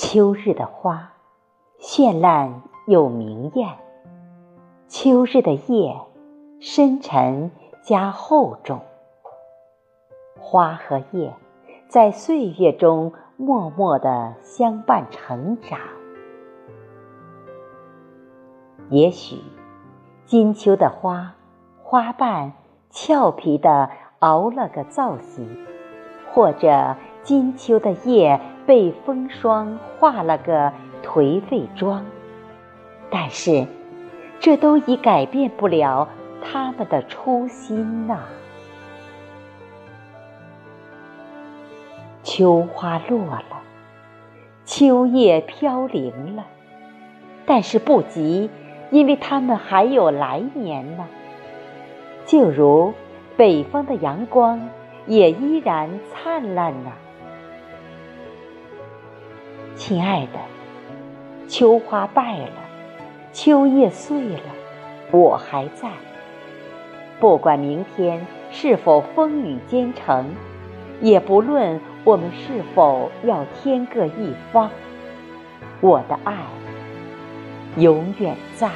秋日的花，绚烂又明艳；秋日的叶，深沉加厚重。花和叶，在岁月中默默的相伴成长。也许，金秋的花，花瓣俏皮的熬了个造型，或者金秋的叶。被风霜化了个颓废妆，但是这都已改变不了他们的初心呐。秋花落了，秋叶飘零了，但是不急，因为他们还有来年呢。就如北方的阳光也依然灿烂呢。亲爱的，秋花败了，秋叶碎了，我还在。不管明天是否风雨兼程，也不论我们是否要天各一方，我的爱永远在。